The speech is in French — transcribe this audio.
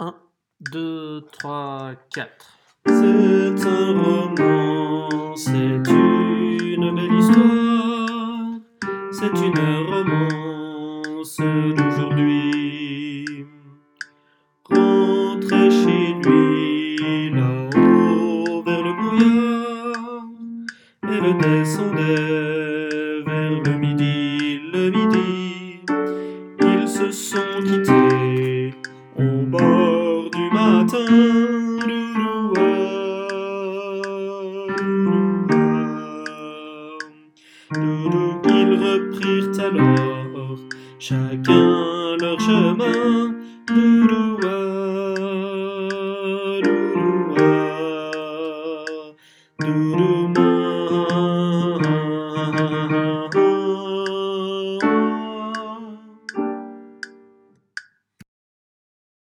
1, 2, 3, 4. C'est un roman, c'est une belle histoire, c'est une romance d'aujourd'hui. Rentrez chez lui, là-haut, vers le brouillard, elle descendait vers le midi, le midi. Ils se sont quittés du matin. Ils reprirent alors chacun leur chemin. Doudoua, doudoua, doudoua.